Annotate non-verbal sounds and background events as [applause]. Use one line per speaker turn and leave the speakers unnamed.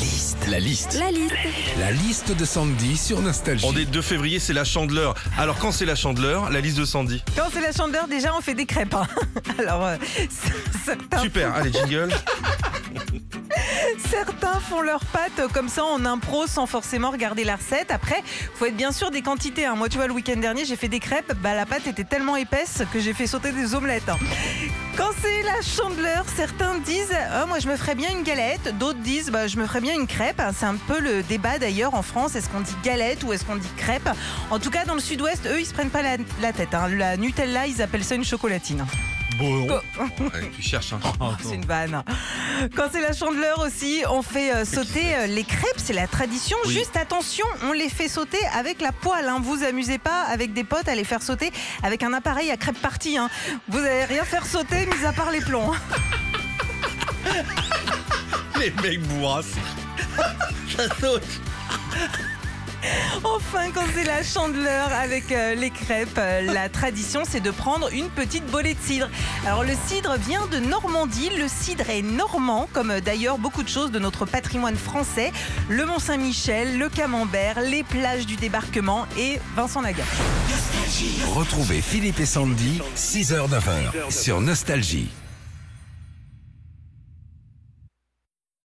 liste. La liste.
La liste.
La liste de Sandy sur Nostalgie.
On est 2 février, c'est la chandeleur. Alors quand c'est la chandeleur, la liste de Sandy.
Quand c'est la chandeleur, déjà, on fait des crêpes. hein. [laughs] Alors, euh,
Super, allez jingle. [laughs]
font leurs pâtes comme ça en impro sans forcément regarder la recette. Après, faut être bien sûr des quantités. hein. Moi, tu vois, le week-end dernier, j'ai fait des crêpes. Bah, la pâte était tellement épaisse que j'ai fait sauter des omelettes. hein. Quand c'est la chandeleur, certains disent Ah, Moi, je me ferais bien une galette. D'autres disent bah, Je me ferais bien une crêpe. C'est un peu le débat d'ailleurs en France. Est-ce qu'on dit galette ou est-ce qu'on dit crêpe? En tout cas, dans le sud-ouest, eux, ils se prennent pas la, tête. hein. La Nutella, ils appellent ça une chocolatine.
Bon, [laughs] tu cherches. Hein.
Oh, c'est une vanne. Quand c'est la chandeleur aussi, on fait euh, sauter euh, les crêpes, c'est la tradition.
Oui.
Juste attention, on les fait sauter avec la poêle. Hein. Vous amusez pas avec des potes à les faire sauter avec un appareil à crêpes partie. Hein. Vous allez rien faire sauter, mis à part les plombs. [laughs]
Les mecs bourrasses. Ça saute. [laughs]
Enfin, quand c'est la chandeleur avec euh, les crêpes, euh, la tradition c'est de prendre une petite bolée de cidre. Alors le cidre vient de Normandie, le cidre est normand, comme euh, d'ailleurs beaucoup de choses de notre patrimoine français, le Mont Saint-Michel, le Camembert, les plages du débarquement et Vincent Lagaffe.
Retrouvez Philippe et Sandy, 6h-9h sur Nostalgie.